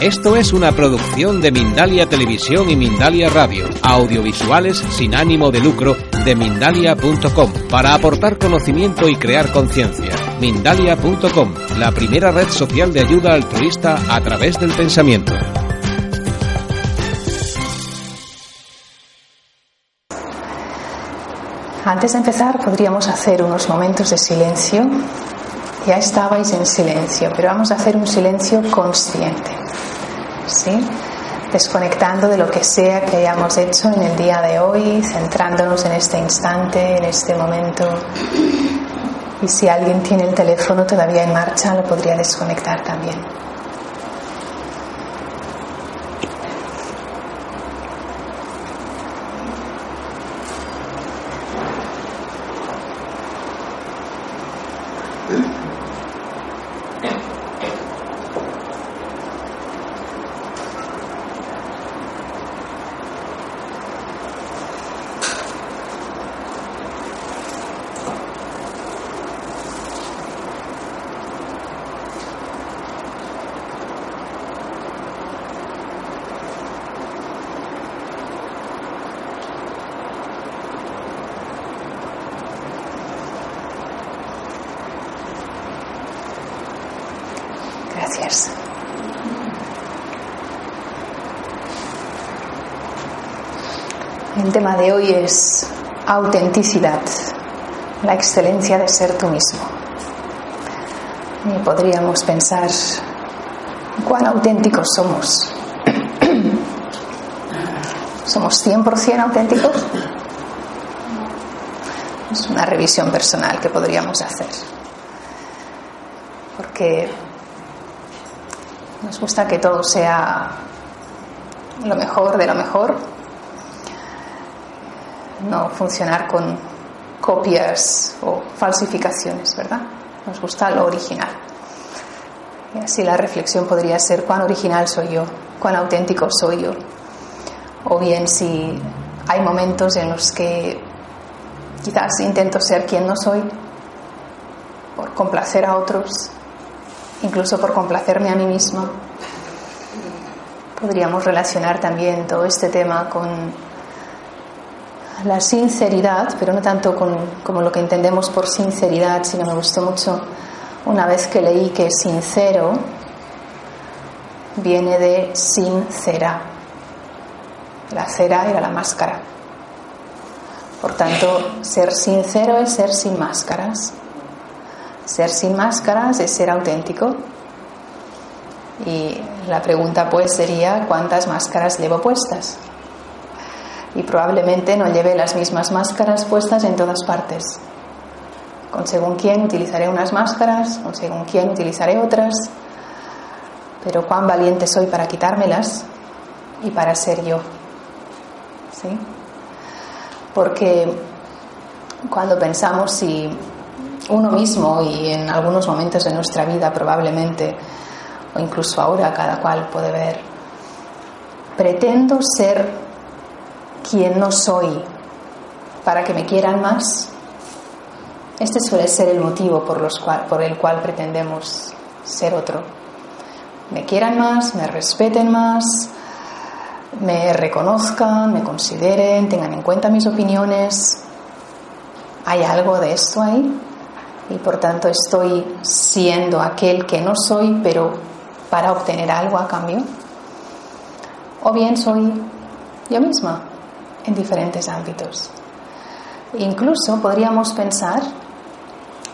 Esto es una producción de Mindalia Televisión y Mindalia Radio, audiovisuales sin ánimo de lucro de mindalia.com, para aportar conocimiento y crear conciencia. Mindalia.com, la primera red social de ayuda altruista a través del pensamiento. Antes de empezar podríamos hacer unos momentos de silencio. Ya estabais en silencio, pero vamos a hacer un silencio consciente. ¿Sí? Desconectando de lo que sea que hayamos hecho en el día de hoy, centrándonos en este instante, en este momento. Y si alguien tiene el teléfono todavía en marcha, lo podría desconectar también. Gracias. El tema de hoy es autenticidad, la excelencia de ser tú mismo. Y podríamos pensar cuán auténticos somos. ¿Somos 100% auténticos? Es una revisión personal que podríamos hacer. Porque nos gusta que todo sea lo mejor de lo mejor, no funcionar con copias o falsificaciones, ¿verdad? Nos gusta lo original. Y así la reflexión podría ser cuán original soy yo, cuán auténtico soy yo. O bien si hay momentos en los que quizás intento ser quien no soy por complacer a otros, incluso por complacerme a mí misma. Podríamos relacionar también todo este tema con la sinceridad, pero no tanto con, como lo que entendemos por sinceridad, sino me gustó mucho una vez que leí que sincero viene de sincera. La cera era la máscara. Por tanto, ser sincero es ser sin máscaras. Ser sin máscaras es ser auténtico. Y la pregunta pues sería, ¿cuántas máscaras llevo puestas? Y probablemente no lleve las mismas máscaras puestas en todas partes. Con según quién utilizaré unas máscaras, con según quién utilizaré otras, pero cuán valiente soy para quitármelas y para ser yo. ¿Sí? Porque cuando pensamos si uno mismo y en algunos momentos de nuestra vida probablemente, o incluso ahora cada cual puede ver, pretendo ser quien no soy para que me quieran más. Este suele ser el motivo por, los cual, por el cual pretendemos ser otro. Me quieran más, me respeten más, me reconozcan, me consideren, tengan en cuenta mis opiniones. ¿Hay algo de esto ahí? y por tanto estoy siendo aquel que no soy, pero para obtener algo a cambio. O bien soy yo misma en diferentes ámbitos. Incluso podríamos pensar,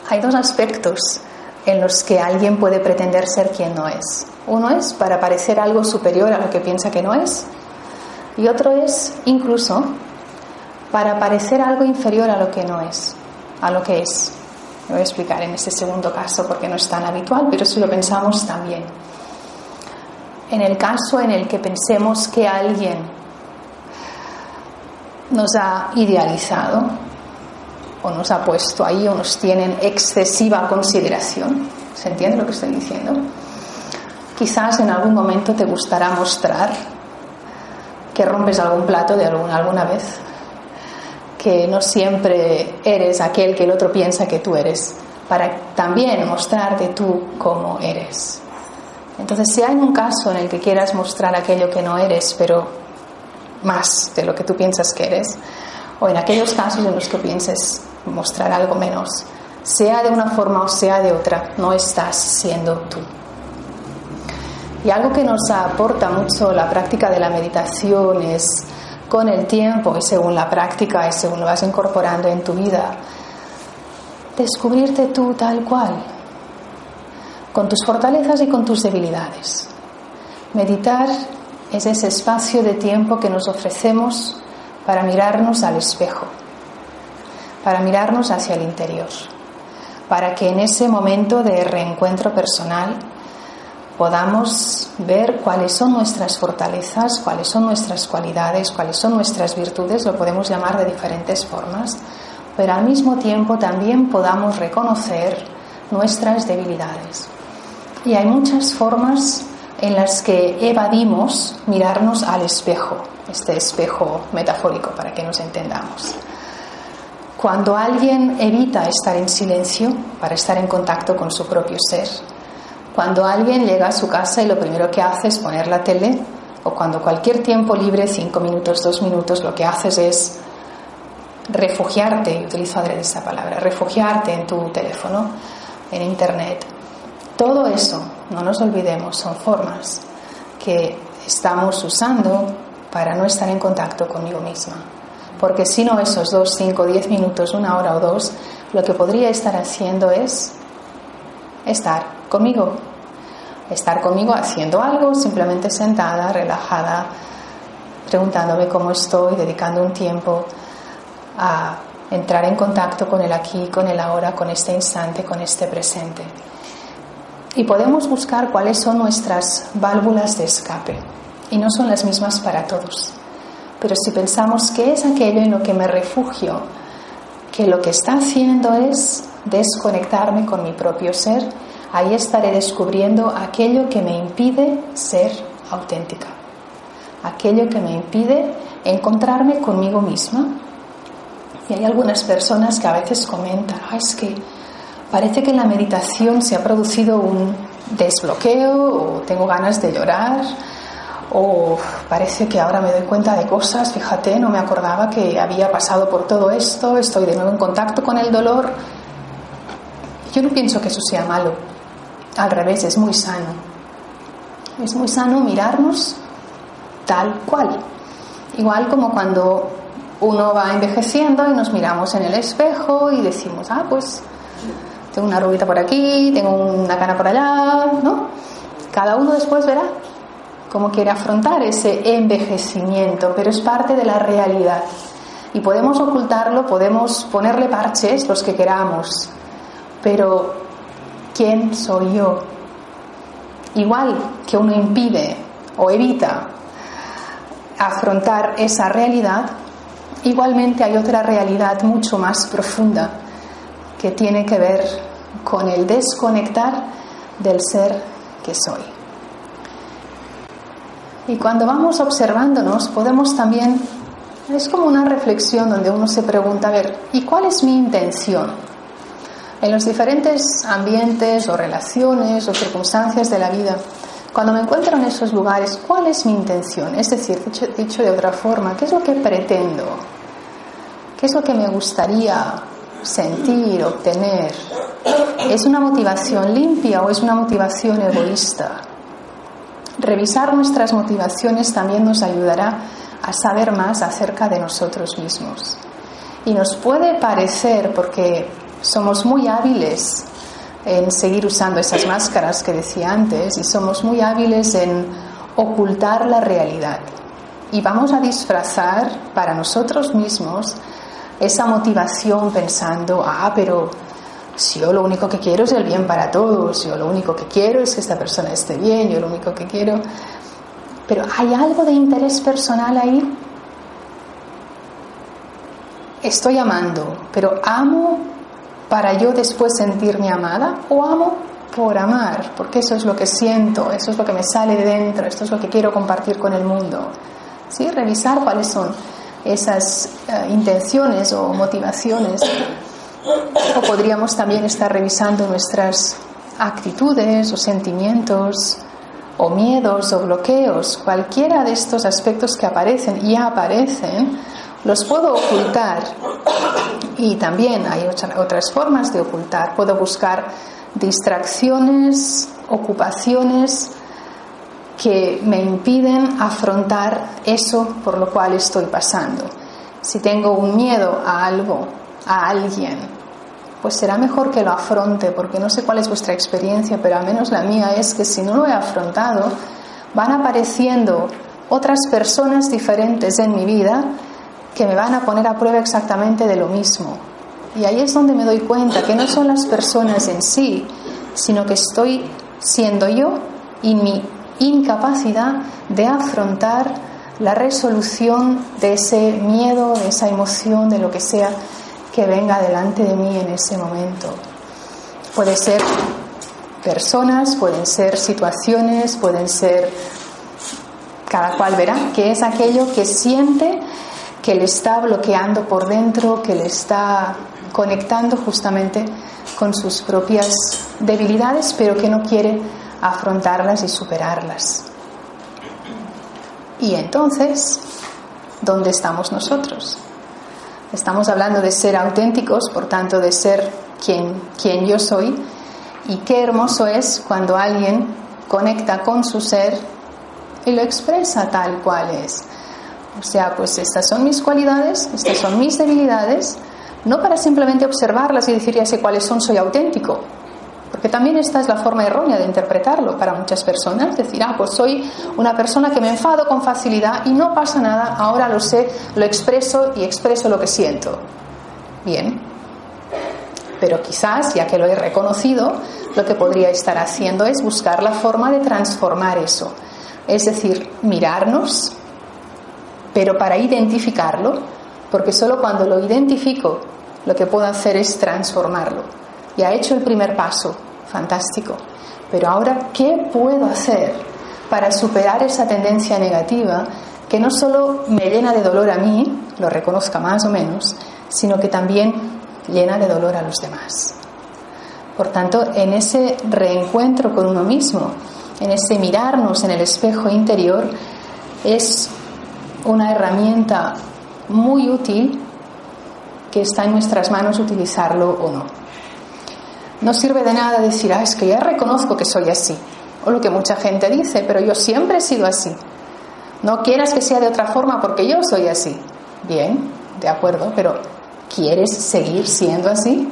hay dos aspectos en los que alguien puede pretender ser quien no es. Uno es para parecer algo superior a lo que piensa que no es, y otro es incluso para parecer algo inferior a lo que no es, a lo que es. Lo voy a explicar en este segundo caso porque no es tan habitual, pero si lo pensamos también. En el caso en el que pensemos que alguien nos ha idealizado o nos ha puesto ahí o nos tiene en excesiva consideración, ¿se entiende lo que estoy diciendo? Quizás en algún momento te gustará mostrar que rompes algún plato de alguna, alguna vez, que no siempre eres aquel que el otro piensa que tú eres, para también mostrarte tú cómo eres. Entonces, si hay un caso en el que quieras mostrar aquello que no eres, pero más de lo que tú piensas que eres, o en aquellos casos en los que pienses mostrar algo menos, sea de una forma o sea de otra, no estás siendo tú. Y algo que nos aporta mucho la práctica de la meditación es con el tiempo y según la práctica y según lo vas incorporando en tu vida, descubrirte tú tal cual, con tus fortalezas y con tus debilidades. Meditar es ese espacio de tiempo que nos ofrecemos para mirarnos al espejo, para mirarnos hacia el interior, para que en ese momento de reencuentro personal podamos ver cuáles son nuestras fortalezas, cuáles son nuestras cualidades, cuáles son nuestras virtudes, lo podemos llamar de diferentes formas, pero al mismo tiempo también podamos reconocer nuestras debilidades. Y hay muchas formas en las que evadimos mirarnos al espejo, este espejo metafórico para que nos entendamos. Cuando alguien evita estar en silencio para estar en contacto con su propio ser, cuando alguien llega a su casa y lo primero que hace es poner la tele, o cuando cualquier tiempo libre, cinco minutos, dos minutos, lo que haces es refugiarte, utilizo adrede esa palabra, refugiarte en tu teléfono, en internet. Todo eso, no nos olvidemos, son formas que estamos usando para no estar en contacto conmigo misma. Porque si no, esos dos, cinco, diez minutos, una hora o dos, lo que podría estar haciendo es estar conmigo. Estar conmigo haciendo algo, simplemente sentada, relajada, preguntándome cómo estoy, dedicando un tiempo a entrar en contacto con el aquí, con el ahora, con este instante, con este presente. Y podemos buscar cuáles son nuestras válvulas de escape. Y no son las mismas para todos. Pero si pensamos que es aquello en lo que me refugio, que lo que está haciendo es desconectarme con mi propio ser, ahí estaré descubriendo aquello que me impide ser auténtica, aquello que me impide encontrarme conmigo misma. Y hay algunas personas que a veces comentan, es que parece que en la meditación se ha producido un desbloqueo o tengo ganas de llorar o parece que ahora me doy cuenta de cosas, fíjate, no me acordaba que había pasado por todo esto, estoy de nuevo en contacto con el dolor. Yo no pienso que eso sea malo, al revés, es muy sano. Es muy sano mirarnos tal cual. Igual como cuando uno va envejeciendo y nos miramos en el espejo y decimos, ah, pues tengo una rubita por aquí, tengo una cana por allá, ¿no? Cada uno después verá cómo quiere afrontar ese envejecimiento, pero es parte de la realidad. Y podemos ocultarlo, podemos ponerle parches los que queramos, pero ¿quién soy yo? Igual que uno impide o evita afrontar esa realidad, igualmente hay otra realidad mucho más profunda que tiene que ver con el desconectar del ser que soy. Y cuando vamos observándonos podemos también, es como una reflexión donde uno se pregunta, a ver, ¿y cuál es mi intención? en los diferentes ambientes o relaciones o circunstancias de la vida, cuando me encuentro en esos lugares, ¿cuál es mi intención? Es decir, dicho, de otra forma, ¿qué es lo que pretendo? ¿Qué es lo que me gustaría sentir, obtener? ¿Es una motivación limpia o es una motivación egoísta? Revisar nuestras motivaciones también nos ayudará a saber más acerca de nosotros mismos. Y nos puede parecer, porque somos muy hábiles en seguir usando esas máscaras que decía antes y somos muy hábiles en ocultar la realidad. Y vamos a disfrazar para nosotros mismos esa motivación pensando, ah, pero si yo lo único que quiero es el bien para todos, yo lo único que quiero es que esta persona esté bien, yo lo único que quiero... Pero ¿hay algo de interés personal ahí? Estoy amando, pero amo para yo después sentirme amada o amo por amar, porque eso es lo que siento, eso es lo que me sale de dentro, esto es lo que quiero compartir con el mundo. ¿Sí? Revisar cuáles son esas eh, intenciones o motivaciones. O podríamos también estar revisando nuestras actitudes o sentimientos o miedos o bloqueos, cualquiera de estos aspectos que aparecen y aparecen, los puedo ocultar. Y también hay otras formas de ocultar. Puedo buscar distracciones, ocupaciones que me impiden afrontar eso por lo cual estoy pasando. Si tengo un miedo a algo, a alguien, pues será mejor que lo afronte, porque no sé cuál es vuestra experiencia, pero al menos la mía es que si no lo he afrontado, van apareciendo otras personas diferentes en mi vida que me van a poner a prueba exactamente de lo mismo. Y ahí es donde me doy cuenta que no son las personas en sí, sino que estoy siendo yo y mi incapacidad de afrontar la resolución de ese miedo, de esa emoción, de lo que sea que venga delante de mí en ese momento. Puede ser personas, pueden ser situaciones, pueden ser, cada cual verá, que es aquello que siente que le está bloqueando por dentro, que le está conectando justamente con sus propias debilidades, pero que no quiere afrontarlas y superarlas. Y entonces, ¿dónde estamos nosotros? Estamos hablando de ser auténticos, por tanto, de ser quien, quien yo soy. Y qué hermoso es cuando alguien conecta con su ser y lo expresa tal cual es. O sea, pues estas son mis cualidades, estas son mis debilidades, no para simplemente observarlas y decir ya sé cuáles son, soy auténtico, porque también esta es la forma errónea de interpretarlo para muchas personas, decir, ah, pues soy una persona que me enfado con facilidad y no pasa nada, ahora lo sé, lo expreso y expreso lo que siento. Bien, pero quizás, ya que lo he reconocido, lo que podría estar haciendo es buscar la forma de transformar eso. Es decir, mirarnos, pero para identificarlo, porque solo cuando lo identifico lo que puedo hacer es transformarlo ya he hecho el primer paso, fantástico. Pero ahora, ¿qué puedo hacer para superar esa tendencia negativa que no solo me llena de dolor a mí, lo reconozca más o menos, sino que también llena de dolor a los demás? Por tanto, en ese reencuentro con uno mismo, en ese mirarnos en el espejo interior, es una herramienta muy útil que está en nuestras manos utilizarlo o no. No sirve de nada decir, ah, es que ya reconozco que soy así. O lo que mucha gente dice, pero yo siempre he sido así. No quieras que sea de otra forma porque yo soy así. Bien, de acuerdo, pero ¿quieres seguir siendo así?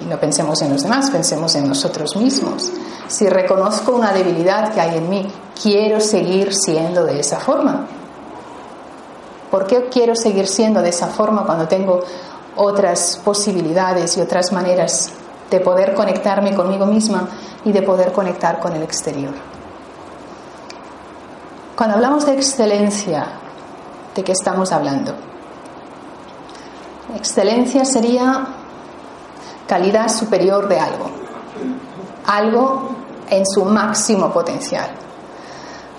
Y no pensemos en los demás, pensemos en nosotros mismos. Si reconozco una debilidad que hay en mí, quiero seguir siendo de esa forma. ¿Por qué quiero seguir siendo de esa forma cuando tengo otras posibilidades y otras maneras de poder conectarme conmigo misma y de poder conectar con el exterior. Cuando hablamos de excelencia, ¿de qué estamos hablando? Excelencia sería calidad superior de algo, algo en su máximo potencial.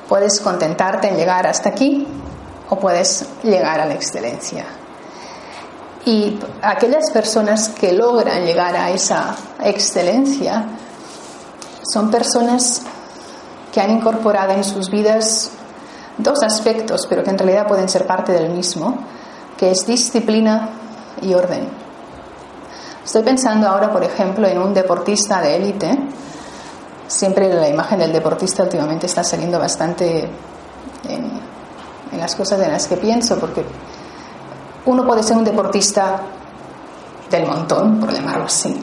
Puedes contentarte en llegar hasta aquí o puedes llegar a la excelencia. Y aquellas personas que logran llegar a esa excelencia son personas que han incorporado en sus vidas dos aspectos, pero que en realidad pueden ser parte del mismo, que es disciplina y orden. Estoy pensando ahora, por ejemplo, en un deportista de élite. Siempre la imagen del deportista últimamente está saliendo bastante en, las cosas en las que pienso, porque uno puede ser un deportista del montón, por llamarlo así,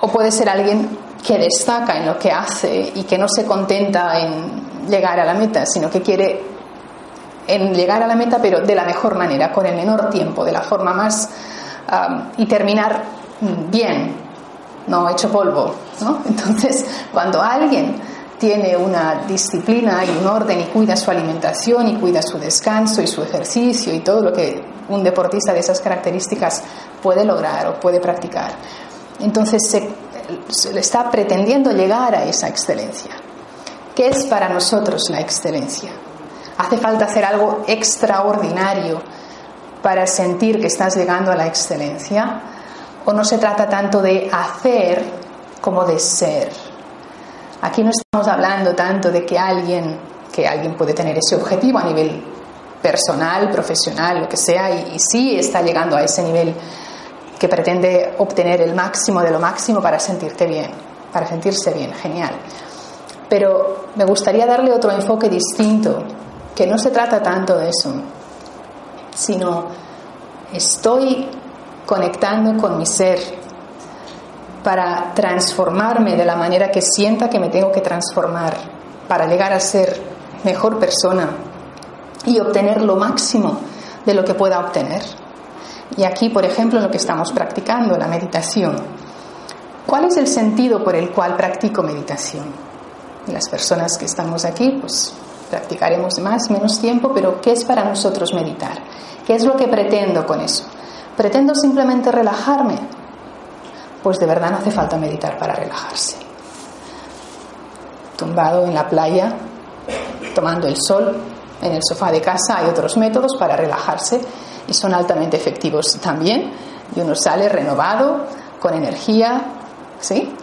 o puede ser alguien que destaca en lo que hace y que no se contenta en llegar a la meta, sino que quiere en llegar a la meta, pero de la mejor manera, con el menor tiempo, de la forma más y terminar bien, no hecho polvo. ¿no? Entonces, cuando alguien tiene una disciplina y un orden y cuida su alimentación y cuida su descanso y su ejercicio y todo lo que un deportista de esas características puede lograr o puede practicar. Entonces se, le está pretendiendo llegar a esa excelencia. ¿Qué es para nosotros la excelencia? ¿Hace falta hacer algo extraordinario para sentir que estás llegando a la excelencia? ¿O no se trata tanto de hacer como de ser? Aquí no estamos hablando tanto de que alguien, que alguien puede tener ese objetivo a nivel personal, profesional, lo que sea, y, sí está llegando a ese nivel que pretende obtener el máximo de lo máximo para sentirte bien, para sentirse bien, genial. Pero me gustaría darle otro enfoque distinto, que no se trata tanto de eso, sino estoy conectando con mi ser para transformarme de la manera que sienta que me tengo que transformar, para llegar a ser mejor persona y obtener lo máximo de lo que pueda obtener. Y aquí, por ejemplo, lo que estamos practicando, la meditación. ¿Cuál es el sentido por el cual practico meditación? Las personas que estamos aquí, pues practicaremos más, menos tiempo, pero ¿qué es para nosotros meditar? ¿Qué es lo que pretendo con eso? ¿Pretendo simplemente relajarme? Pues de verdad no hace falta meditar para relajarse. Tumbado en la playa, tomando el sol, en el sofá de casa hay otros métodos para relajarse y son altamente efectivos también. Y uno sale renovado, con energía, ¿sí?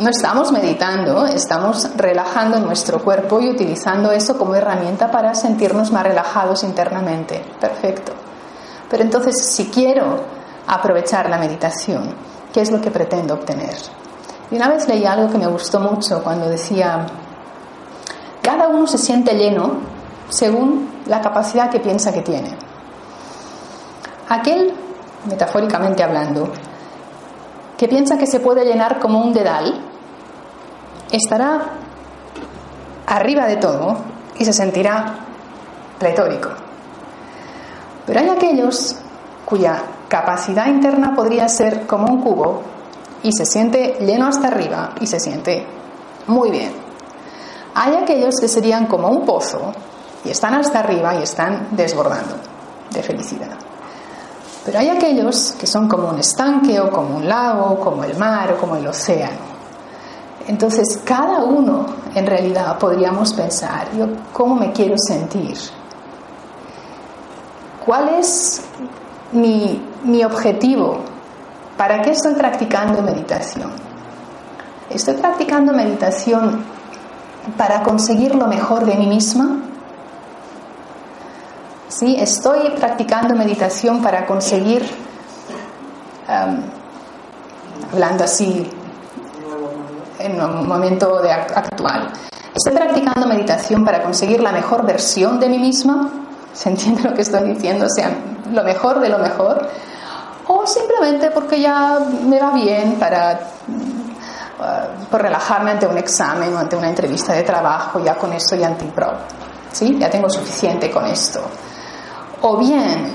No estamos meditando, estamos relajando nuestro cuerpo y utilizando eso como herramienta para sentirnos más relajados internamente. Perfecto. Pero entonces, si quiero aprovechar la meditación, ¿qué es lo que pretendo obtener? Y una vez leí algo que me gustó mucho cuando decía, cada uno se siente lleno según la capacidad que piensa que tiene. Aquel, metafóricamente hablando, que piensa que se puede llenar como un dedal, estará arriba de todo y se sentirá pletórico. Pero hay aquellos cuya capacidad interna podría ser como un cubo y se siente lleno hasta arriba y se siente muy bien. Hay aquellos que serían como un pozo y están hasta arriba y están desbordando de felicidad. Pero hay aquellos que son como un estanque o como un lago, como el mar o como el océano. Entonces, cada uno en realidad podríamos pensar, yo cómo me quiero sentir, ¿Cuál es mi, mi objetivo? ¿Para qué estoy practicando meditación? ¿Estoy practicando meditación para conseguir lo mejor de mí misma? ¿Sí? ¿Estoy practicando meditación para conseguir, um, hablando así en un momento de actual, ¿estoy practicando meditación para conseguir la mejor versión de mí misma? ¿Se entiende lo que estoy diciendo? O sea, lo mejor de lo mejor. O simplemente porque ya me va bien para uh, por relajarme ante un examen o ante una entrevista de trabajo, ya con eso ya antipro. ¿Sí? Ya tengo suficiente con esto. O bien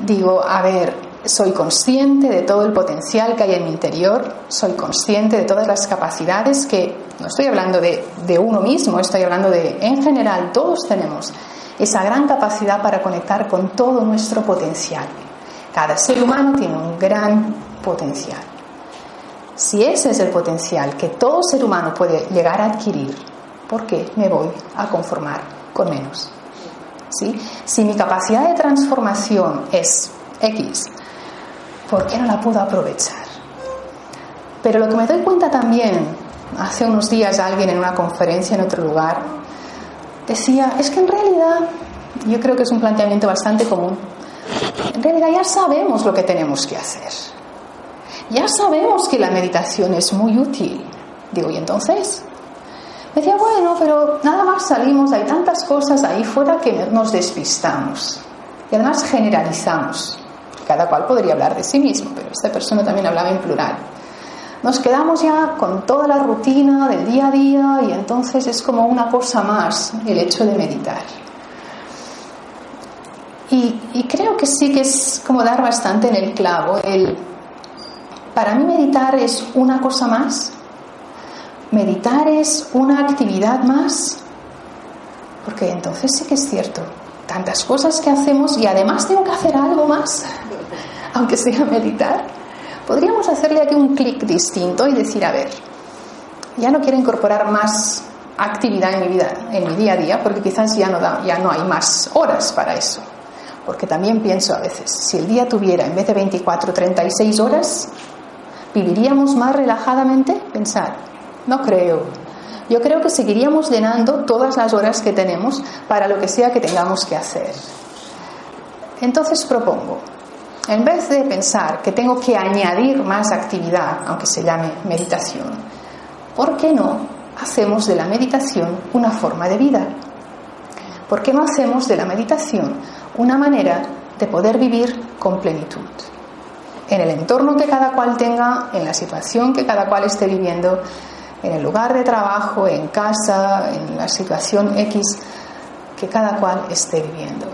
digo, a ver, soy consciente de todo el potencial que hay en mi interior, soy consciente de todas las capacidades que, no estoy hablando de, de uno mismo, estoy hablando de, en general, todos tenemos esa gran capacidad para conectar con todo nuestro potencial. Cada ser humano tiene un gran potencial. Si ese es el potencial que todo ser humano puede llegar a adquirir, ¿por qué me voy a conformar con menos? Si mi capacidad de transformación es X, ¿por qué no la puedo aprovechar? Pero lo que me doy cuenta también, hace unos días alguien en una conferencia en otro lugar decía, es que en realidad, yo creo que es un planteamiento bastante común, en realidad ya sabemos lo que tenemos que hacer. Ya sabemos que la meditación es muy útil. Digo, ¿y entonces? Decía, bueno, pero nada más salimos, hay tantas cosas ahí fuera que nos despistamos. Y además generalizamos. Cada cual podría hablar de sí mismo, pero esta persona también hablaba en plural nos quedamos ya con toda la rutina del día a día y entonces es como una cosa más el hecho de meditar. Y, creo que sí que es como dar bastante en el clavo. El, para mí meditar es una cosa más. Meditar es una actividad más. Porque entonces sí que es cierto. Tantas cosas que hacemos y además tengo que hacer algo más, aunque sea meditar podríamos hacerle aquí un clic distinto y decir, a ver, ya no quiero incorporar más actividad en mi vida, en mi día a día, porque quizás ya no, da, ya no hay más horas para eso. Porque también pienso a veces, si el día tuviera en vez de 24, 36 horas, ¿viviríamos más relajadamente? Pensar, no creo. yo creo que seguiríamos llenando todas las horas que tenemos para lo que sea que tengamos que hacer. Entonces propongo, en vez de pensar que tengo que añadir más actividad, aunque se llame meditación, ¿por qué no hacemos de la meditación una forma de vida? ¿Por qué no hacemos de la meditación una manera de poder vivir con plenitud? En el entorno que cada cual tenga, en la situación que cada cual esté viviendo, en el lugar de trabajo, en casa, en la situación X que cada cual esté viviendo.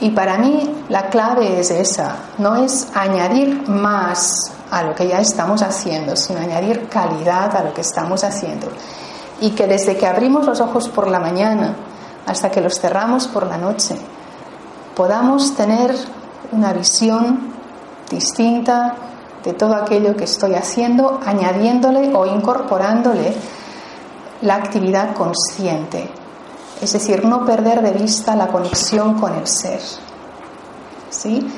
Y para mí la clave es esa, no es añadir más a lo que ya estamos haciendo, sino añadir calidad a lo que estamos haciendo. Y que desde que abrimos los ojos por la mañana hasta que los cerramos por la noche, podamos tener una visión distinta de todo aquello que estoy haciendo, añadiéndole o incorporándole la actividad consciente, es decir, no perder de vista la conexión con el ser. ¿Sí?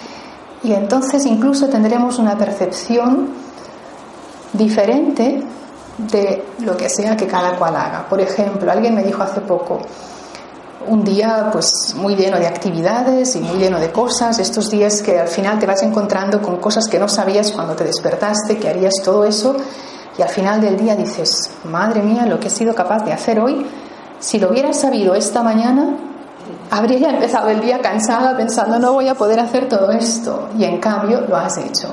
Y entonces incluso tendremos una percepción diferente de lo que sea que cada cual haga. Por ejemplo, alguien me dijo hace poco, un día pues muy lleno de actividades y muy lleno de cosas, estos días que al final te vas encontrando con cosas que no sabías cuando te despertaste, que harías todo eso y al final del día dices, madre mía, lo que he sido capaz de hacer hoy si lo hubiera sabido esta mañana, habría empezado el día cansada pensando no voy a poder hacer todo esto y en cambio lo has hecho.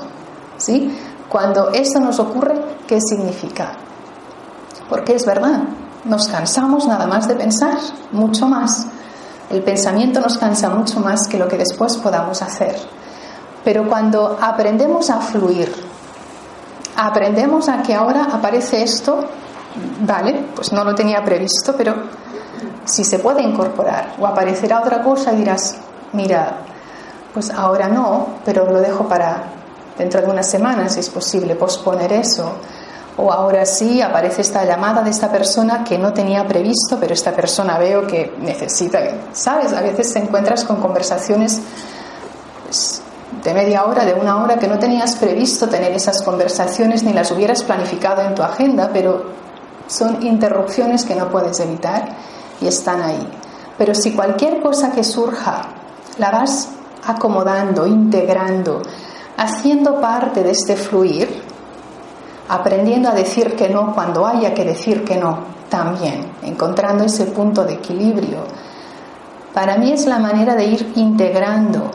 ¿Sí? Cuando esto nos ocurre, ¿qué significa? Porque es verdad, nos cansamos nada más de pensar, mucho más. El pensamiento nos cansa mucho más que lo que después podamos hacer. Pero cuando aprendemos a fluir, aprendemos a que ahora aparece esto vale, pues no lo tenía previsto, pero si se puede incorporar o aparecerá otra cosa dirás, mira, pues ahora no, pero lo dejo para dentro de unas semanas, si es posible posponer eso. O ahora sí aparece esta llamada de esta persona que no tenía previsto, pero esta persona veo que necesita, ¿sabes? A veces te encuentras con conversaciones pues, de media hora, de una hora, que no tenías previsto tener esas conversaciones ni las hubieras planificado en tu agenda, pero son interrupciones que no puedes evitar y están ahí. Pero si cualquier cosa que surja la vas acomodando, integrando, haciendo parte de este fluir, aprendiendo a decir que no cuando haya que decir que no, también, encontrando ese punto de equilibrio, para mí es la manera de ir integrando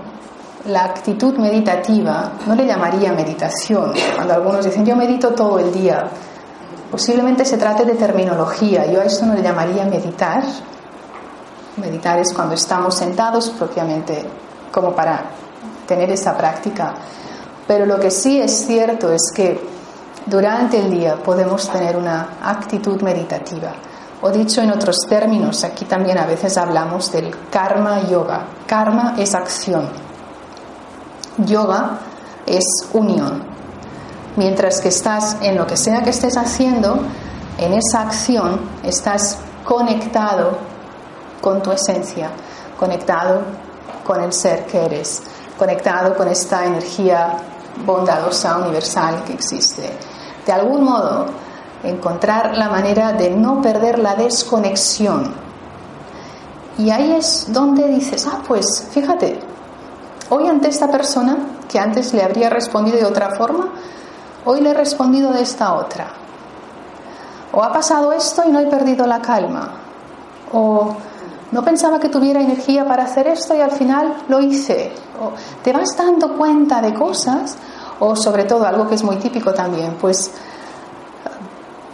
la actitud meditativa, no le llamaría meditación, cuando algunos dicen yo medito todo el día, Posiblemente se trate de terminología. Yo a esto no le llamaría meditar. Meditar es cuando estamos sentados propiamente como para tener esa práctica. Pero lo que sí es cierto es que durante el día podemos tener una actitud meditativa. O dicho en otros términos, aquí también a veces hablamos del karma yoga. Karma es acción. Yoga es unión. Mientras que estás en lo que sea que estés haciendo, en esa acción estás conectado con tu esencia, conectado con el ser que eres, conectado con esta energía bondadosa universal que existe. De algún modo, encontrar la manera de no perder la desconexión. Y ahí es donde dices, ah, pues fíjate, hoy ante esta persona que antes le habría respondido de otra forma, Hoy le he respondido de esta otra. O ha pasado esto y no he perdido la calma. O no pensaba que tuviera energía para hacer esto y al final lo hice. O te vas dando cuenta de cosas, o sobre todo algo que es muy típico también, pues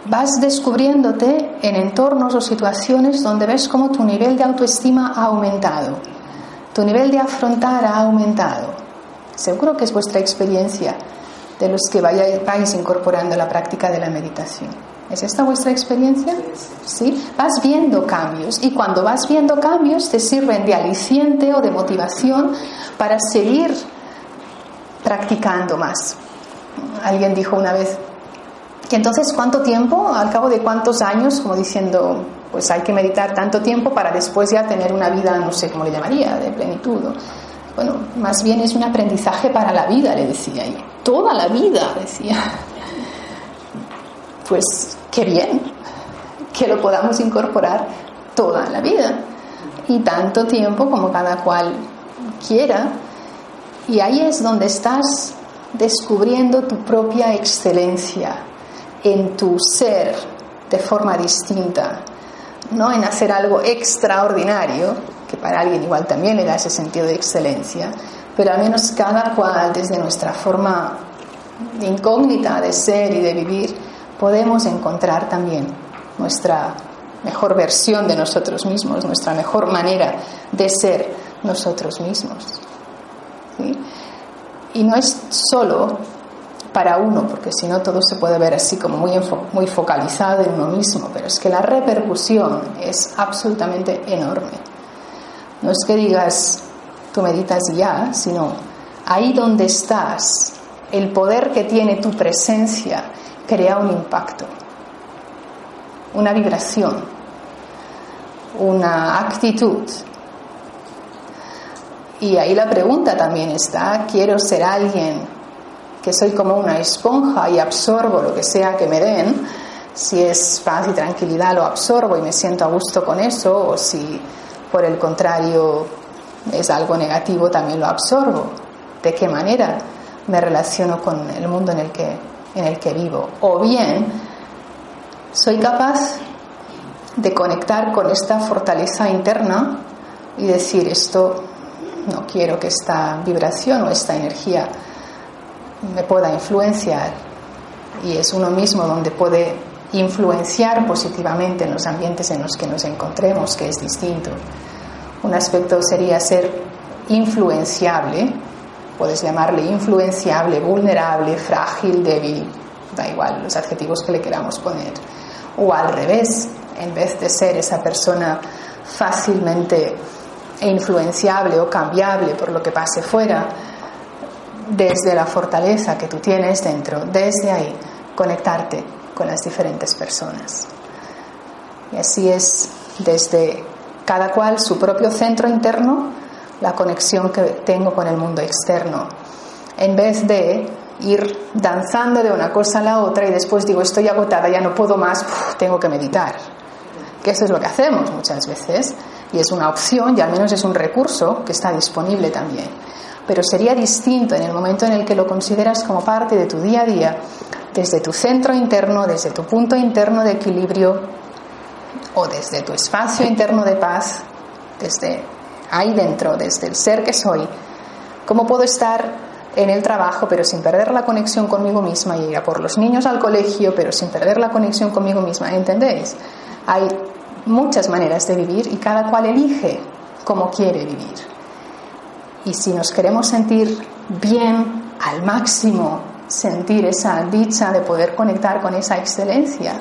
vas descubriéndote en entornos o situaciones donde ves cómo tu nivel de autoestima ha aumentado, tu nivel de afrontar ha aumentado. Seguro que es vuestra experiencia de los que vayáis incorporando la práctica de la meditación. ¿Es esta vuestra experiencia? Sí. Vas viendo cambios y cuando vas viendo cambios te sirven de aliciente o de motivación para seguir practicando más. Alguien dijo una vez que entonces cuánto tiempo, al cabo de cuántos años, como diciendo, pues hay que meditar tanto tiempo para después ya tener una vida, no sé cómo le llamaría, de plenitud. Bueno, más bien es un aprendizaje para la vida, le decía toda la vida, decía. Pues qué bien, que lo podamos incorporar toda la vida y tanto tiempo como cada cual quiera. Y ahí es donde estás descubriendo tu propia excelencia en tu ser de forma distinta, no en hacer algo extraordinario, que para alguien igual también le da ese sentido de excelencia, pero al menos cada cual desde nuestra forma incógnita de ser y de vivir, podemos encontrar también nuestra mejor versión de nosotros mismos, nuestra mejor manera de ser nosotros mismos. Y no es solo para uno, porque si no todo se puede ver así como muy, muy focalizado en uno mismo, pero es que la repercusión es absolutamente enorme. No es que digas, tú meditas ya, sino ahí donde estás, el poder que tiene tu presencia crea un impacto, una vibración, una actitud. Y ahí la pregunta también está, quiero ser alguien que soy como una esponja y absorbo lo que sea que me den, si es paz y tranquilidad lo absorbo y me siento a gusto con eso, o si por el contrario es algo negativo también lo absorbo. ¿De qué manera me relaciono con el mundo en el que, en el que vivo? O bien soy capaz de conectar con esta fortaleza interna y decir esto no quiero que esta vibración o esta energía me pueda influenciar y es uno mismo donde puede influenciar positivamente en los ambientes en los que nos encontremos, que es distinto. Un aspecto sería ser influenciable, puedes llamarle influenciable, vulnerable, frágil, débil, da igual los adjetivos que le queramos poner. O al revés, en vez de ser esa persona fácilmente influenciable o cambiable por lo que pase fuera, desde la fortaleza que tú tienes dentro, desde ahí, conectarte con las diferentes personas. Y así es desde cada cual su propio centro interno, la conexión que tengo con el mundo externo, en vez de ir danzando de una cosa a la otra y después digo estoy agotada, ya no puedo más, tengo que meditar. Que eso es lo que hacemos muchas veces y es una opción y al menos es un recurso que está disponible también pero sería distinto en el momento en el que lo consideras como parte de tu día a día, desde tu centro interno, desde tu punto interno de equilibrio o desde tu espacio interno de paz, desde ahí dentro, desde el ser que soy. ¿Cómo puedo estar en el trabajo pero sin perder la conexión conmigo misma y ir a por los niños al colegio pero sin perder la conexión conmigo misma? ¿Entendéis? Hay muchas maneras de vivir y cada cual elige cómo quiere vivir. Y si nos queremos sentir bien al máximo, sentir esa dicha de poder conectar con esa excelencia,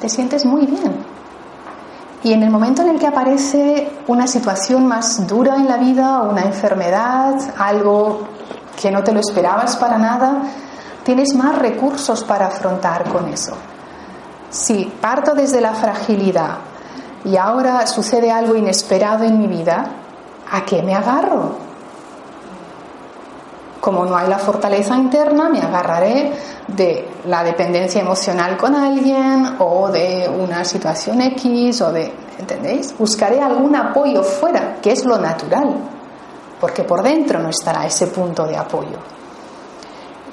te sientes muy bien. Y en el momento en el que aparece una situación más dura en la vida, una enfermedad, algo que no te lo esperabas para nada, tienes más recursos para afrontar con eso. Si parto desde la fragilidad y ahora sucede algo inesperado en mi vida, ¿a qué me agarro? Como no hay la fortaleza interna, me agarraré de la dependencia emocional con alguien o de una situación X o de, ¿entendéis? Buscaré algún apoyo fuera, que es lo natural, porque por dentro no estará ese punto de apoyo.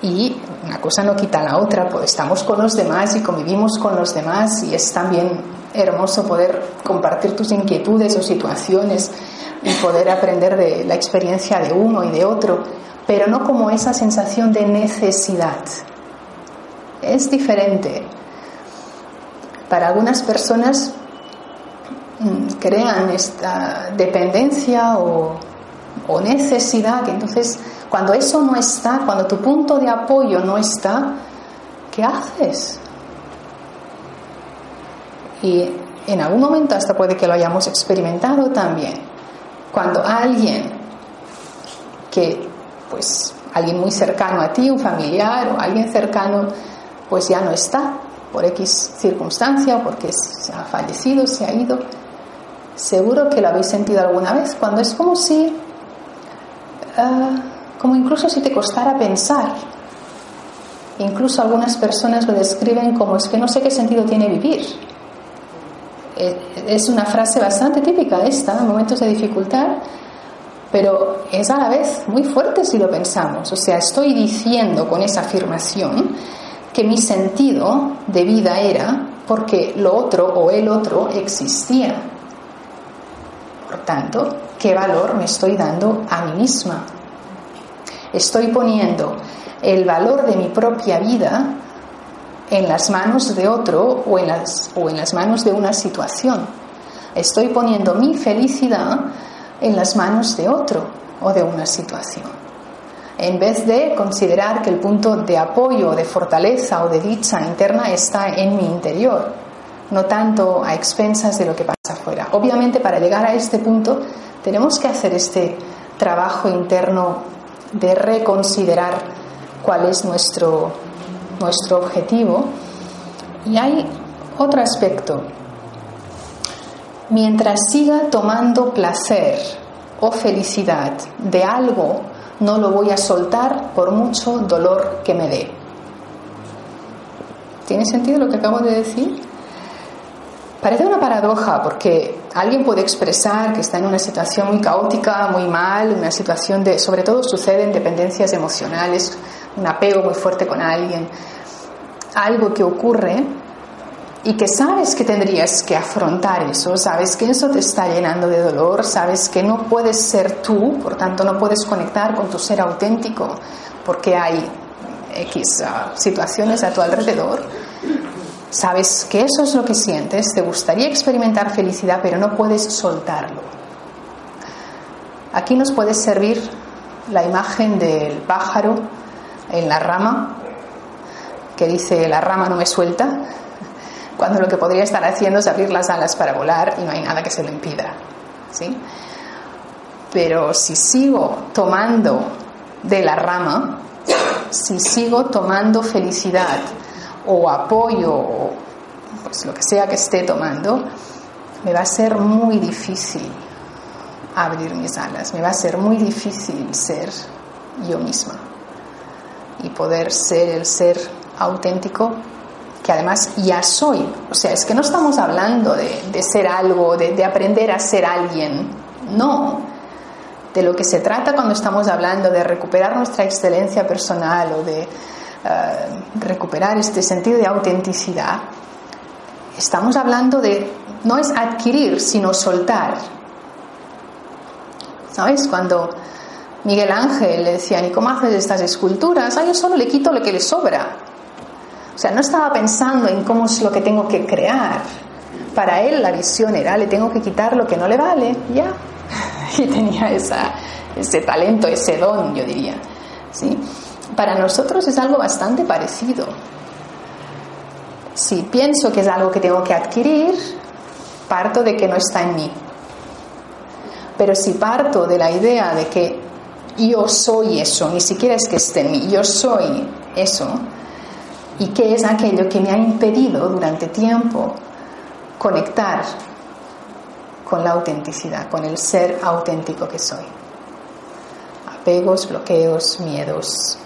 Y una cosa no quita la otra, pues estamos con los demás y convivimos con los demás y es también hermoso poder compartir tus inquietudes o situaciones y poder aprender de la experiencia de uno y de otro, pero no como esa sensación de necesidad. Es diferente. Para algunas personas mm, crean esta dependencia o, o necesidad, que entonces cuando eso no está, cuando tu punto de apoyo no está, ¿qué haces? Y en algún momento hasta puede que lo hayamos experimentado también cuando alguien que, pues, alguien muy cercano a ti, un familiar o alguien cercano, pues ya no está por X circunstancia o porque se ha fallecido, se ha ido. Seguro que lo habéis sentido alguna vez, cuando es como si, ah, como incluso si te costara pensar. Incluso algunas personas lo describen como es que no sé qué sentido tiene vivir. Eh, es una frase bastante típica esta en momentos de dificultad, pero es a la vez muy fuerte si lo pensamos. O sea, estoy diciendo con esa afirmación que mi sentido de vida era porque lo otro o el otro existía. Por tanto, ¿qué valor me estoy dando a mí misma? Estoy poniendo el valor de mi propia vida en las manos de otro o en las, o en las manos de una situación. Estoy poniendo mi felicidad en las manos de otro o de una situación. En vez de considerar que el punto de apoyo, de fortaleza o de dicha interna está en mi interior, no tanto a expensas de lo que pasa afuera. Obviamente para llegar a este punto tenemos que hacer este trabajo interno de reconsiderar cuál es nuestro nuestro objetivo. Y hay otro aspecto. Mientras siga tomando placer o felicidad de algo, no lo voy a soltar por mucho dolor que me dé. ¿Tiene sentido lo que acabo de decir? Parece una paradoja porque alguien puede expresar que está en una situación muy caótica, muy mal, una situación de, sobre todo sucede en dependencias emocionales, un apego muy fuerte con alguien, algo que ocurre y que sabes que tendrías que afrontar eso, sabes que eso te está llenando de dolor, sabes que no puedes ser tú, por tanto no puedes conectar con tu ser auténtico porque hay X ah, situaciones a tu alrededor, sabes que eso es lo que sientes, te gustaría experimentar felicidad pero no puedes soltarlo. Aquí nos puede servir la imagen del pájaro en la rama, que dice la rama no me suelta, cuando lo que podría estar haciendo es abrir las alas para volar y no hay nada que se lo impida. ¿sí? Pero si sigo tomando de la rama, si sigo tomando felicidad o apoyo o pues lo que sea que esté tomando, me va a ser muy difícil abrir mis alas, me va a ser muy difícil ser yo misma y poder ser el ser auténtico que además ya soy. O sea, es que no estamos hablando de, ser algo, de, aprender a ser alguien. No. De lo que se trata cuando estamos hablando de recuperar nuestra excelencia personal o de recuperar este sentido de autenticidad, estamos hablando de, no es adquirir, sino soltar. ¿Sabes? Cuando Miguel Ángel le decían, ¿y cómo haces estas esculturas? Ah, yo solo le quito lo que le sobra. O sea, no estaba pensando en cómo es lo que tengo que crear. Para él la visión era, le tengo que quitar lo que no le vale, ya. Y tenía esa, ese talento, ese don, yo diría. ¿sí? Para nosotros es algo bastante parecido. Si pienso que es algo que tengo que adquirir, parto de que no está en mí. Pero si parto de la idea de que yo soy eso, ni siquiera es que esté en mí, yo soy eso. ¿Y qué es aquello que me ha impedido durante tiempo conectar con la autenticidad, con el ser auténtico que soy? Apegos, bloqueos, miedos,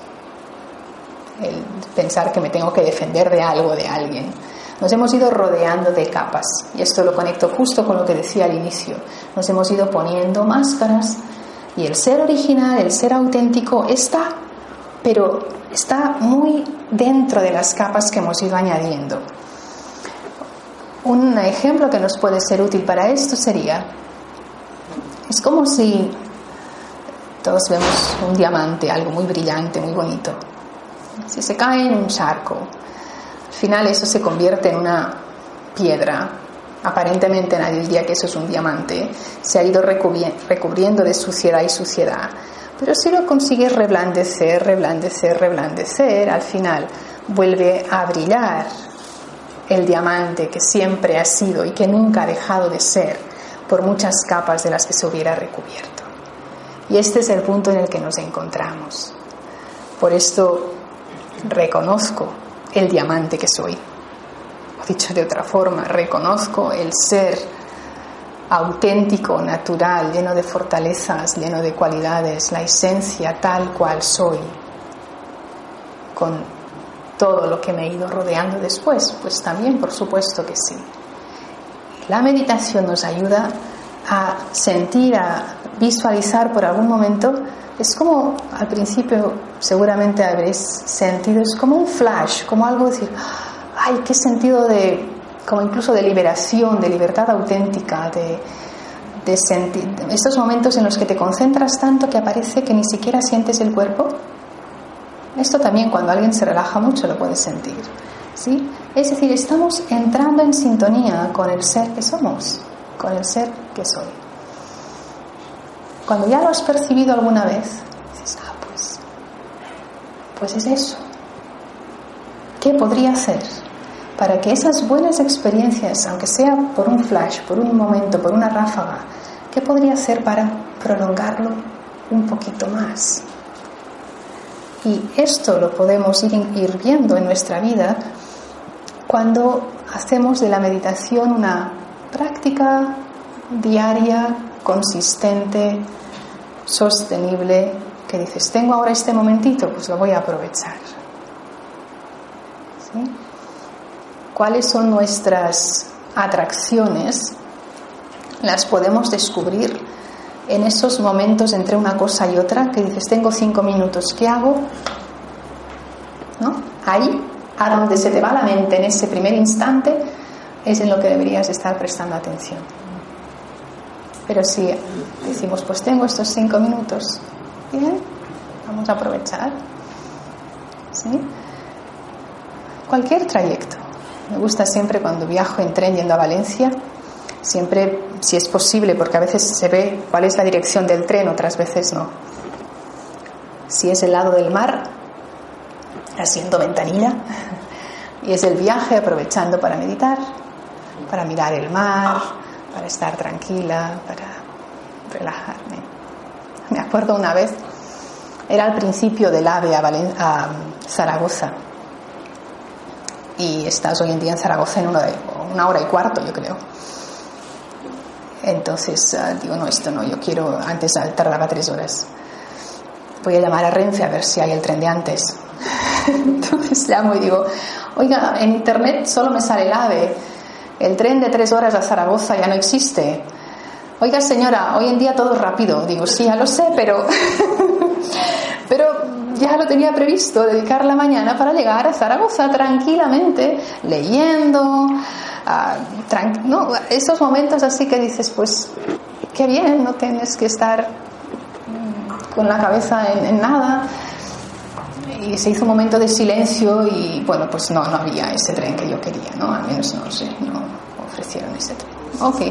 el pensar que me tengo que defender de algo, de alguien. Nos hemos ido rodeando de capas y esto lo conecto justo con lo que decía al inicio. Nos hemos ido poniendo máscaras y el ser original, el ser auténtico está, pero está muy dentro de las capas que hemos ido añadiendo. Un ejemplo que nos puede ser útil para esto sería, es como si todos vemos un diamante, algo muy brillante, muy bonito. Si se cae en un charco, al final eso se convierte en una piedra aparentemente nadie diría que eso es un diamante, se ha ido recubriendo de suciedad y suciedad. Pero si lo consigues reblandecer, reblandecer, reblandecer, al final vuelve a brillar el diamante que siempre ha sido y que nunca ha dejado de ser por muchas capas de las que se hubiera recubierto. Y este es el punto en el que nos encontramos. Por esto reconozco el diamante que soy dicho de otra forma, reconozco el ser auténtico, natural, lleno de fortalezas, lleno de cualidades, la esencia tal cual soy, con todo lo que me he ido rodeando después, pues también por supuesto que sí. La meditación nos ayuda a sentir, a visualizar por algún momento. Es como al principio seguramente habréis sentido, es como un flash, como algo decir, ay, qué sentido de, como incluso de liberación, de libertad auténtica, de, sentir, estos momentos en los que te concentras tanto que aparece que ni siquiera sientes el cuerpo. Esto también cuando alguien se relaja mucho lo puedes sentir. ¿sí? Es decir, estamos entrando en sintonía con el ser que somos, con el ser que soy. Cuando ya lo has percibido alguna vez, dices, ah, pues, pues es eso. ¿Qué podría hacer para que esas buenas experiencias, aunque sea por un flash, por un momento, por una ráfaga, ¿qué podría hacer para prolongarlo un poquito más? Y esto lo podemos ir, ir viendo en nuestra vida cuando hacemos de la meditación una práctica diaria, consistente, sostenible, que dices, tengo ahora este momentito, pues lo voy a aprovechar. ¿Cuáles son nuestras atracciones? Las podemos descubrir en esos momentos entre una cosa y otra, que dices, tengo cinco minutos, ¿qué hago? ¿No? Ahí a donde se te va la mente en ese primer instante es en lo que deberías estar prestando atención. Pero si decimos, pues tengo estos cinco minutos, bien, vamos a aprovechar. ¿Sí? Cualquier trayecto. Me gusta siempre cuando viajo en tren yendo a Valencia, siempre, si es posible, porque a veces se ve cuál es la dirección del tren, otras veces no. Si es el lado del mar, haciendo ventanilla y es el viaje aprovechando para meditar, para mirar el mar, para estar tranquila, para relajarme. Me acuerdo una vez, era al principio del AVE a, a Zaragoza y estás hoy en día en Zaragoza en una, hora y cuarto, yo creo. Entonces ah, digo, no, esto no, yo quiero, antes tardaba tres horas. Voy a llamar a Renfe a ver si hay el tren de antes. Entonces llamo y digo, oiga, en internet solo me sale el AVE, el tren de tres horas a Zaragoza ya no existe. Oiga señora, hoy en día todo es rápido. Digo, sí, ya lo sé, pero, pero ya lo tenía previsto, dedicar la mañana para llegar a Zaragoza tranquilamente, leyendo, no, esos momentos así que dices, pues qué bien, no tienes que estar con la cabeza en nada y se hizo un momento de silencio y bueno, pues no, no había ese tren que yo quería, ¿no? Al menos no sé, no ofrecieron ese tren. Ok,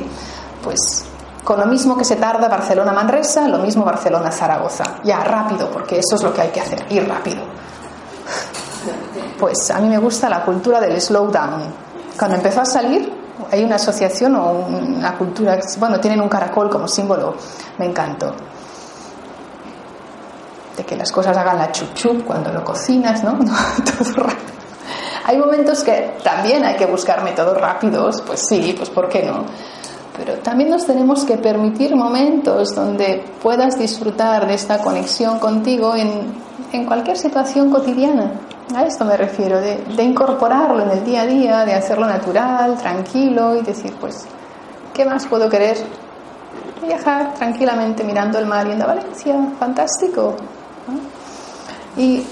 pues con lo mismo que se tarda Barcelona-Manresa, lo mismo Barcelona-Zaragoza. Ya, rápido, porque eso es lo que hay que hacer, ir rápido. Pues a mí me gusta la cultura del slow down. Cuando empezó a salir, hay una asociación o una cultura, bueno, tienen un caracol como símbolo, me encantó de que las cosas hagan la chup cuando lo cocinas, ¿no? Todo rápido. Hay momentos que también hay que buscar métodos rápidos, pues sí, pues ¿por qué no? Pero también nos tenemos que permitir momentos donde puedas disfrutar de esta conexión contigo en, en cualquier situación cotidiana. A esto me refiero, de, de incorporarlo en el día a día, de hacerlo natural, tranquilo y decir, pues, ¿qué más puedo querer? Viajar tranquilamente mirando el mar yendo a Valencia, fantástico. Y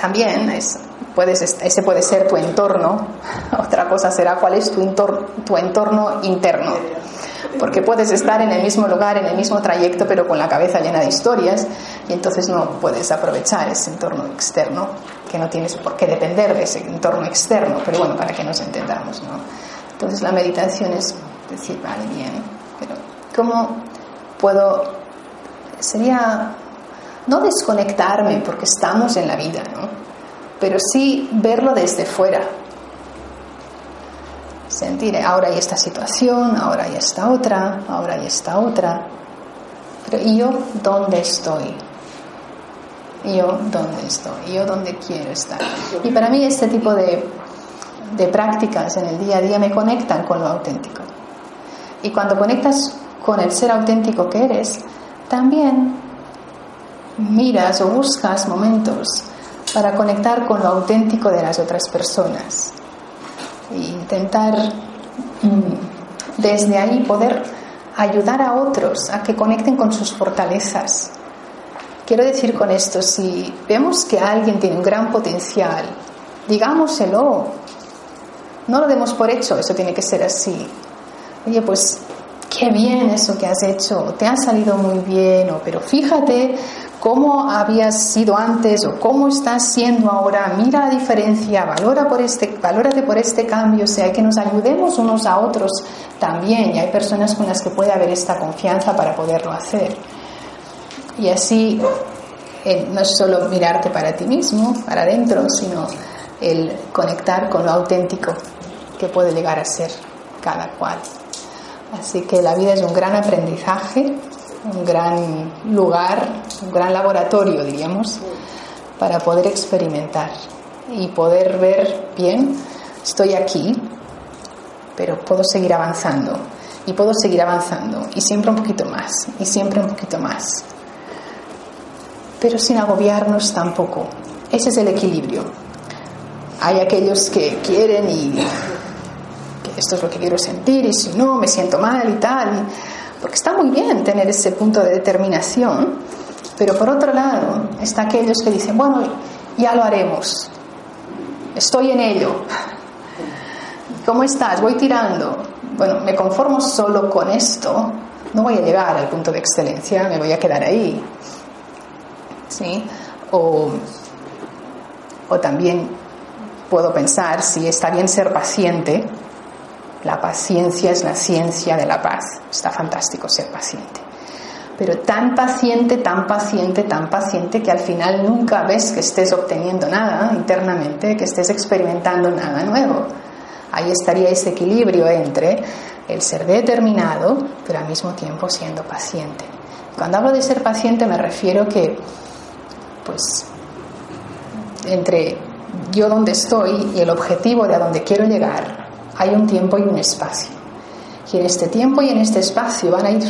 también es, puedes, ese puede ser tu entorno. Otra cosa será cuál es tu, tu entorno interno. Porque puedes estar en el mismo lugar, en el mismo trayecto, pero con la cabeza llena de historias, y entonces no puedes aprovechar ese entorno externo, que no tienes por qué depender de ese entorno externo, pero bueno, para que nos entendamos. ¿no? Entonces la meditación es decir, vale, bien, pero ¿cómo puedo? Sería no desconectarme porque estamos en la vida, ¿no? pero sí verlo desde fuera. Sentir, ahora hay esta situación, ahora hay esta otra, ahora hay esta otra. Pero ¿y yo dónde estoy? ¿Y yo dónde estoy? ¿Y yo dónde quiero estar? Y para mí este tipo de, de prácticas en el día a día me conectan con lo auténtico. Y cuando conectas con el ser auténtico que eres, también miras o buscas momentos para conectar con lo auténtico de las otras personas e intentar mm, desde ahí poder ayudar a otros a que conecten con sus fortalezas. Quiero decir con esto, si vemos que alguien tiene un gran potencial, digámoselo, no lo demos por hecho, eso tiene que ser así. Oye, pues qué bien eso que has hecho, te ha salido muy bien, o pero fíjate cómo habías sido antes o cómo estás siendo ahora, mira la diferencia, valora por este, valórate por este cambio, o sea, que nos ayudemos unos a otros también, y hay personas con las que puede haber esta confianza para poderlo hacer. Y así eh, no es solo mirarte para ti mismo, para adentro, sino el conectar con lo auténtico que puede llegar a ser cada cual. Así que la vida es un gran aprendizaje, un gran lugar, un gran laboratorio, diríamos, para poder experimentar y poder ver bien, estoy aquí, pero puedo seguir avanzando y puedo seguir avanzando y siempre un poquito más y siempre un poquito más. Pero sin agobiarnos tampoco. Ese es el equilibrio. Hay aquellos que quieren y esto es lo que quiero sentir y si no me siento mal y tal. Porque está muy bien tener ese punto de determinación, pero por otro lado está aquellos que dicen, bueno, ya lo haremos, estoy en ello. ¿Cómo estás? Voy tirando. Bueno, me conformo solo con esto, no voy a llegar al punto de excelencia, me voy a quedar ahí. ¿Sí? O, o también puedo pensar si está bien ser paciente, la paciencia es la ciencia de la paz. Está fantástico ser paciente. Pero tan paciente, tan paciente, tan paciente que al final nunca ves que estés obteniendo nada internamente, que estés experimentando nada nuevo. Ahí estaría ese equilibrio entre el ser determinado, pero al mismo tiempo siendo paciente. Cuando hablo de ser paciente me refiero que, pues, entre yo donde estoy y el objetivo de a donde quiero llegar, hay un tiempo y un espacio. Y en este tiempo y en este espacio van a ir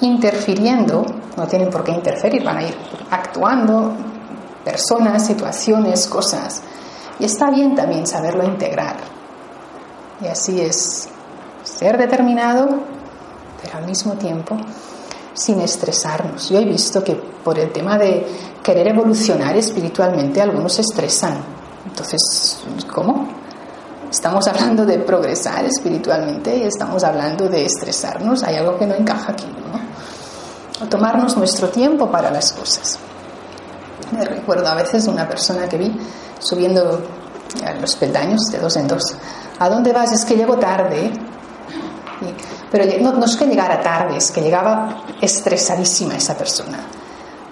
interfiriendo, no tienen por qué interferir, van a ir actuando personas, situaciones, cosas. Y está bien también saberlo integrar. Y así es ser determinado, pero al mismo tiempo sin estresarnos. Yo he visto que por el tema de querer evolucionar espiritualmente algunos se estresan. Entonces, ¿cómo? Estamos hablando de progresar espiritualmente y estamos hablando de estresarnos. Hay algo que no encaja aquí, ¿no? O tomarnos nuestro tiempo para las cosas. Me recuerdo a veces una persona que vi subiendo los peldaños de dos en dos. ¿A dónde vas? Es que llego tarde. pero no, no es que llegara tarde, es que llegaba estresadísima esa persona.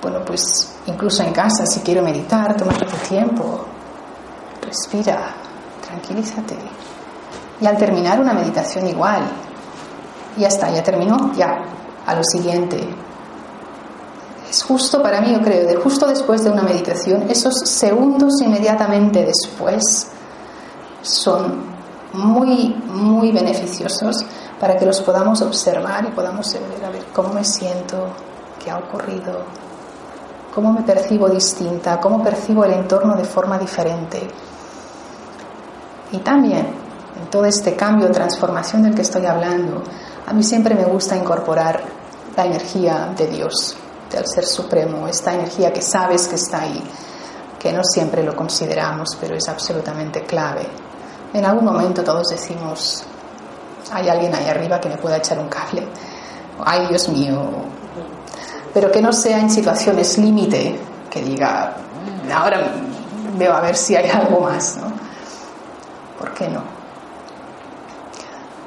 Bueno, pues incluso en casa, si quiero meditar, tómate tu tiempo, respira, tranquilízate. Y al terminar una meditación igual, ya está, ya terminó, ya, a lo siguiente. Es justo para mí, yo creo, de justo después de una meditación, esos segundos inmediatamente después son muy, muy beneficiosos para que los podamos observar y podamos ver a ver cómo me siento, qué ha ocurrido, cómo me percibo distinta, cómo percibo el entorno de forma diferente. Y también en todo este cambio, transformación del que estoy hablando, a mí siempre me gusta incorporar la energía de Dios, del Ser Supremo, esta energía que sabes que está ahí, que no siempre lo consideramos, pero es absolutamente clave. En algún momento todos decimos, hay alguien ahí arriba que me pueda echar un cable, ay Dios mío, pero que no sea en situaciones límite, que diga, ahora veo a ver si hay algo más, ¿no? ¿Por qué no?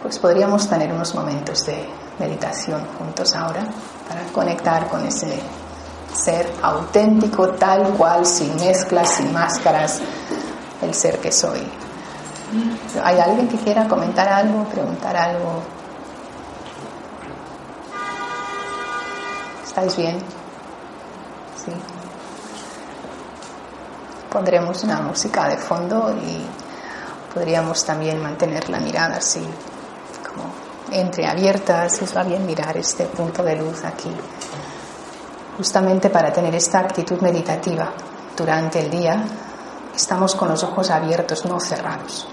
Pues podríamos tener unos momentos de meditación juntos ahora para conectar con ese ser auténtico, tal cual, sin mezclas, sin máscaras, el ser que soy. ¿Hay alguien que quiera comentar algo, preguntar algo? ¿Estáis bien? Sí. Pondremos una música de fondo y Podríamos también mantener la mirada así, como entreabierta, si os va bien mirar este punto de luz aquí, justamente para tener esta actitud meditativa durante el día. Estamos con los ojos abiertos, no cerrados.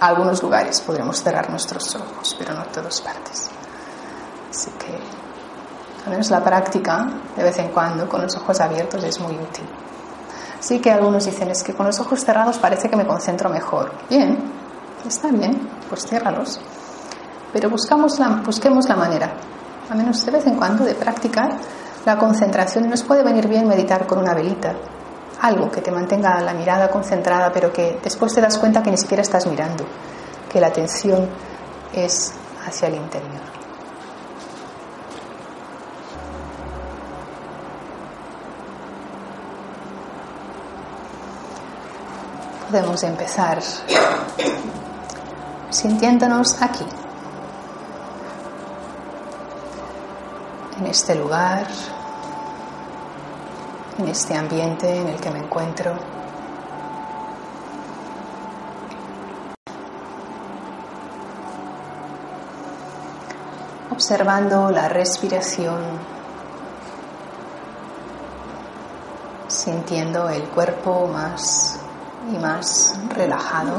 algunos lugares podremos cerrar nuestros ojos, pero no todas partes. Así que, al menos la práctica, de vez en cuando, con los ojos abiertos, es muy útil. Así que algunos dicen, es que con los ojos cerrados parece que me concentro mejor. Bien, está bien, pues ciérralos. Pero busquemos la manera, al menos de vez en cuando, de practicar la concentración. Nos puede venir bien meditar con una velita, algo que te mantenga la mirada concentrada, pero que después te das cuenta que ni siquiera estás mirando, que la atención es hacia el interior. Podemos empezar sintiéndonos aquí, en este lugar en este ambiente en el que me encuentro. Observando la respiración, sintiendo el cuerpo más y más relajado.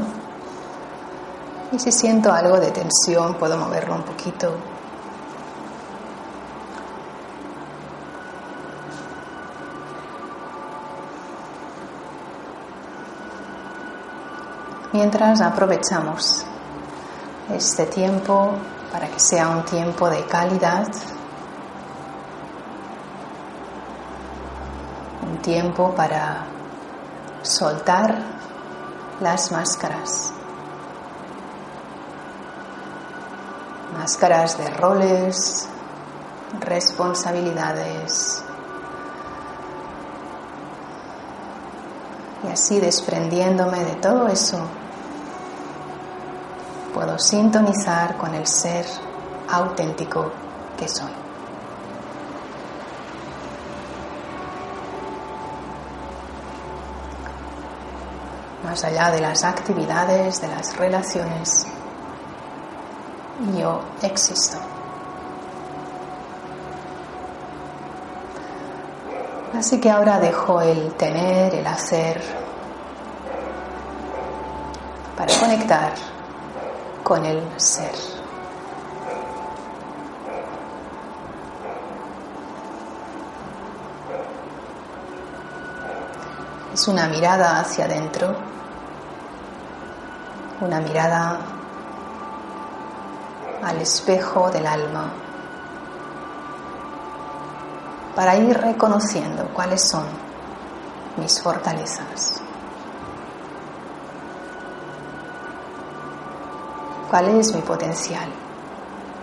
Y si siento algo de tensión, puedo moverlo un poquito mientras aprovechamos este tiempo para que sea un tiempo de calidad, un tiempo para soltar las máscaras, máscaras de roles, responsabilidades, y así desprendiéndome de todo eso puedo sintonizar con el ser auténtico que soy. Más allá de las actividades, de las relaciones, yo existo. Así que ahora dejo el tener, el hacer, para conectar con el ser. Es una mirada hacia adentro, una mirada al espejo del alma, para ir reconociendo cuáles son mis fortalezas. ¿Cuál es mi potencial?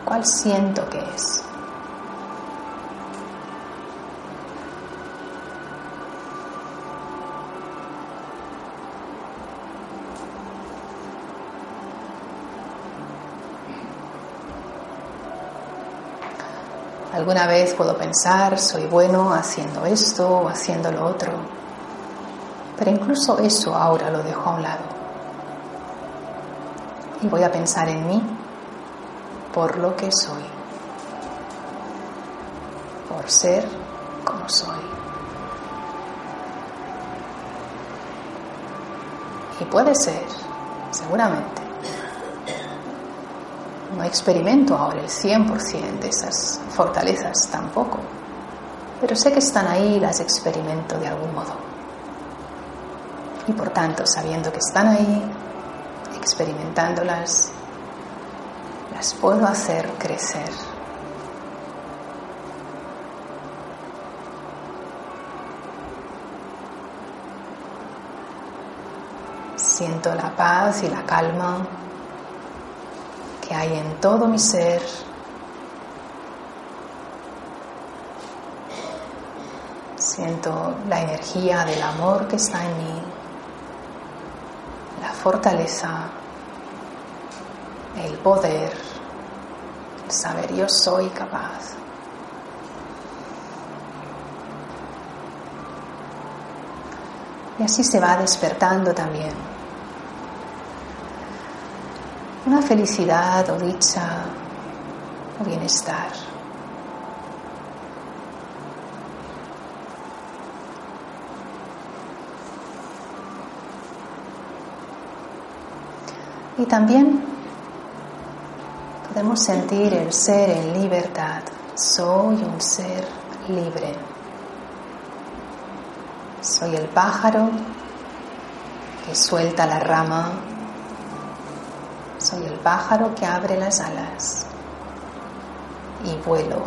¿Cuál siento que es? Alguna vez puedo pensar, soy bueno haciendo esto o haciendo lo otro, pero incluso eso ahora lo dejo a un lado y voy a pensar en mí por lo que soy, por ser como soy. Y puede ser, seguramente. No experimento ahora el 100% de esas fortalezas tampoco, pero sé que están ahí y las experimento de algún modo. Y por tanto, sabiendo que están ahí, experimentándolas, las puedo hacer crecer. Siento la paz y la calma que hay en todo mi ser. Siento la energía del amor que está en mí fortaleza, el poder, el saber yo soy capaz. Y así se va despertando también. Una felicidad o dicha o bienestar. Y también podemos sentir el ser en libertad. Soy un ser libre. Soy el pájaro que suelta la rama. Soy el pájaro que abre las alas y vuelo.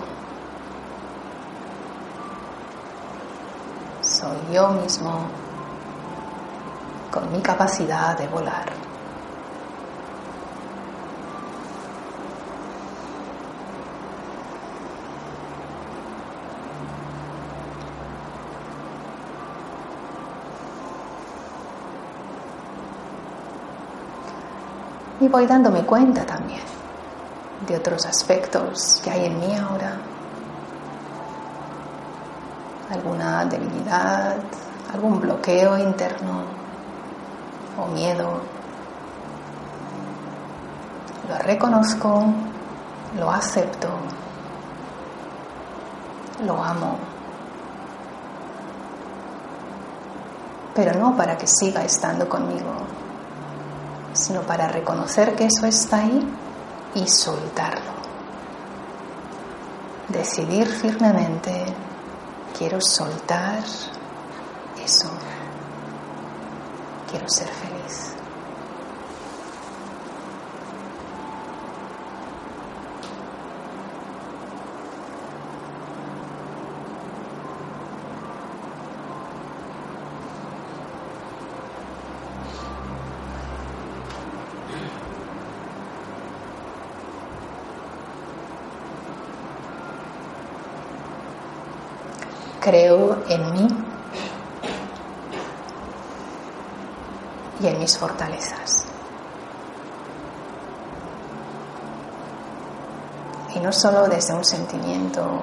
Soy yo mismo con mi capacidad de volar. Y voy dándome cuenta también de otros aspectos que hay en mí ahora. Alguna debilidad, algún bloqueo interno o miedo. Lo reconozco, lo acepto, lo amo. Pero no para que siga estando conmigo, sino para reconocer que eso está ahí y soltarlo. Decidir firmemente, quiero soltar eso, quiero ser feliz. creo en mí y en mis fortalezas. Y no solo desde un sentimiento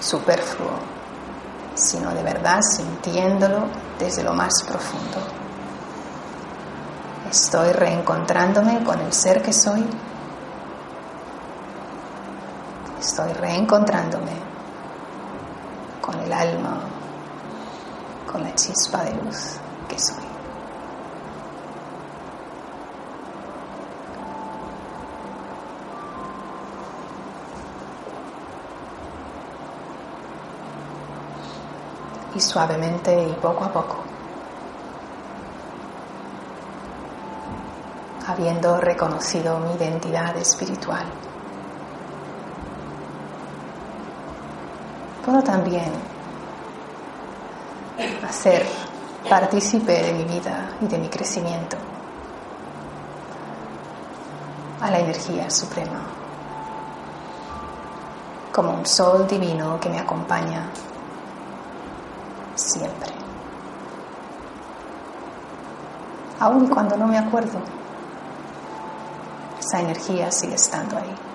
superfluo, sino de verdad sintiéndolo desde lo más profundo. Estoy reencontrándome con el ser que soy. Estoy reencontrándome con el alma, con la chispa de luz que soy. Y suavemente y poco a poco, habiendo reconocido mi identidad espiritual, puedo también hacer partícipe de mi vida y de mi crecimiento a la energía suprema, como un sol divino que me acompaña siempre. Aun cuando no me acuerdo, esa energía sigue estando ahí.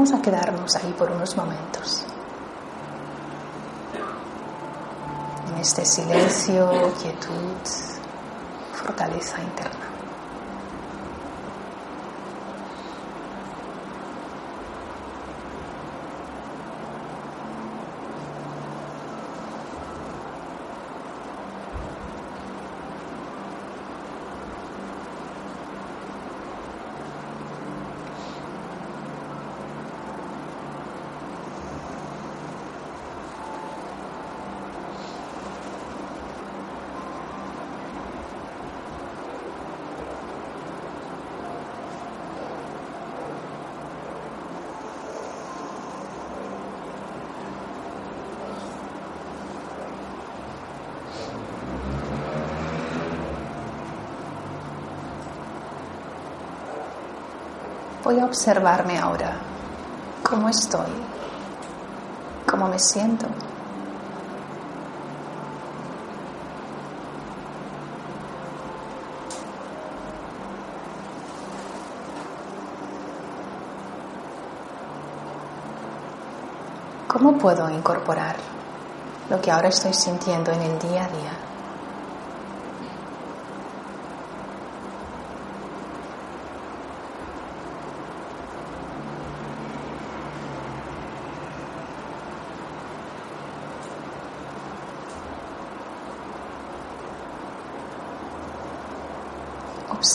Vamos a quedarnos ahí por unos momentos. En este silencio, quietud, fortaleza interna. Voy a observarme ahora cómo estoy, cómo me siento. ¿Cómo puedo incorporar lo que ahora estoy sintiendo en el día a día?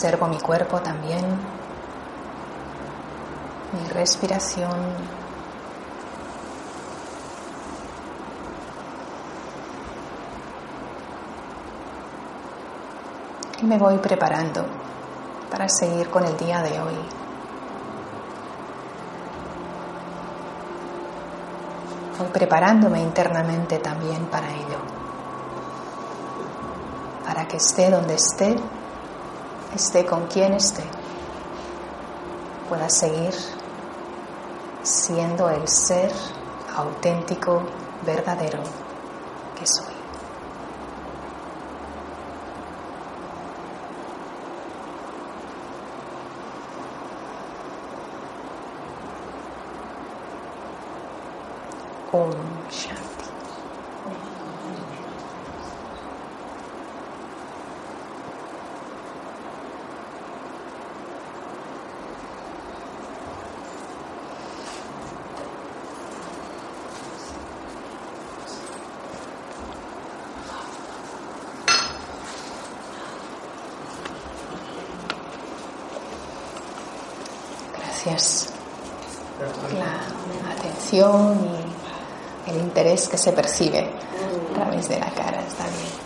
Observo mi cuerpo también, mi respiración. Y me voy preparando para seguir con el día de hoy. Voy preparándome internamente también para ello. Para que esté donde esté, esté con quien esté, pueda seguir siendo el ser auténtico, verdadero que soy Shanti. Gracias por la atención y el interés que se percibe a través de la cara. Está bien.